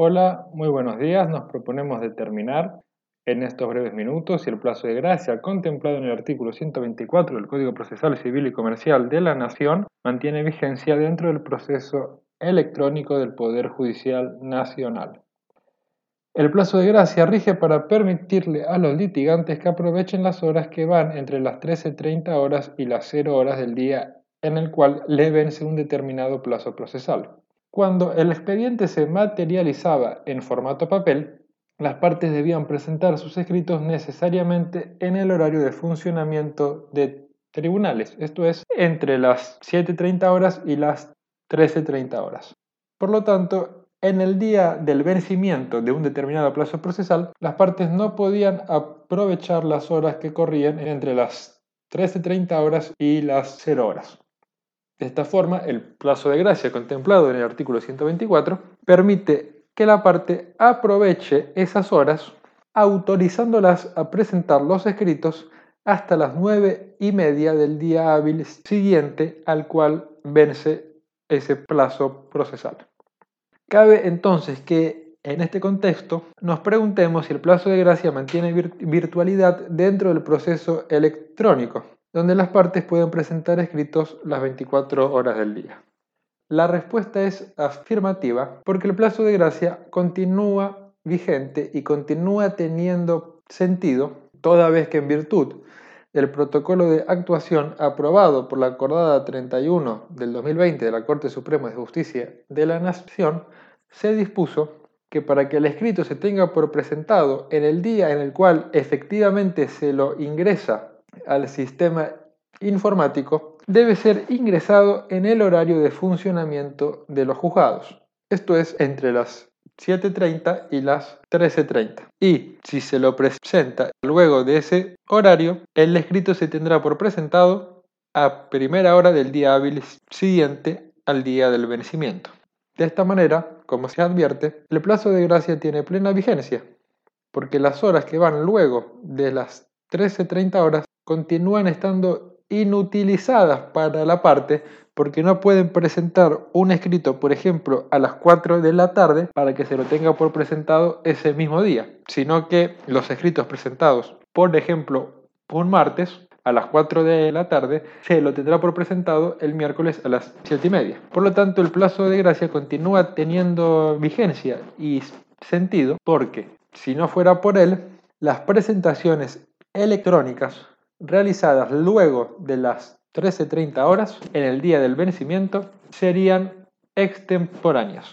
Hola, muy buenos días. Nos proponemos determinar en estos breves minutos si el plazo de gracia contemplado en el artículo 124 del Código Procesal Civil y Comercial de la Nación mantiene vigencia dentro del proceso electrónico del Poder Judicial Nacional. El plazo de gracia rige para permitirle a los litigantes que aprovechen las horas que van entre las 13.30 horas y las 0 horas del día en el cual le vence un determinado plazo procesal. Cuando el expediente se materializaba en formato papel, las partes debían presentar sus escritos necesariamente en el horario de funcionamiento de tribunales, esto es, entre las 7.30 horas y las 13.30 horas. Por lo tanto, en el día del vencimiento de un determinado plazo procesal, las partes no podían aprovechar las horas que corrían entre las 13.30 horas y las 0 horas. De esta forma, el plazo de gracia contemplado en el artículo 124 permite que la parte aproveche esas horas autorizándolas a presentar los escritos hasta las nueve y media del día hábil siguiente al cual vence ese plazo procesal. Cabe entonces que en este contexto nos preguntemos si el plazo de gracia mantiene virtualidad dentro del proceso electrónico donde las partes pueden presentar escritos las 24 horas del día. La respuesta es afirmativa porque el plazo de gracia continúa vigente y continúa teniendo sentido toda vez que en virtud del protocolo de actuación aprobado por la acordada 31 del 2020 de la Corte Suprema de Justicia de la Nación, se dispuso que para que el escrito se tenga por presentado en el día en el cual efectivamente se lo ingresa al sistema informático debe ser ingresado en el horario de funcionamiento de los juzgados. Esto es entre las 7.30 y las 13.30. Y si se lo presenta luego de ese horario, el escrito se tendrá por presentado a primera hora del día hábil siguiente al día del vencimiento. De esta manera, como se advierte, el plazo de gracia tiene plena vigencia, porque las horas que van luego de las 13.30 horas continúan estando inutilizadas para la parte porque no pueden presentar un escrito, por ejemplo, a las 4 de la tarde para que se lo tenga por presentado ese mismo día, sino que los escritos presentados, por ejemplo, un martes a las 4 de la tarde, se lo tendrá por presentado el miércoles a las 7 y media. Por lo tanto, el plazo de gracia continúa teniendo vigencia y sentido porque, si no fuera por él, las presentaciones electrónicas realizadas luego de las 13.30 horas en el día del vencimiento serían extemporáneas.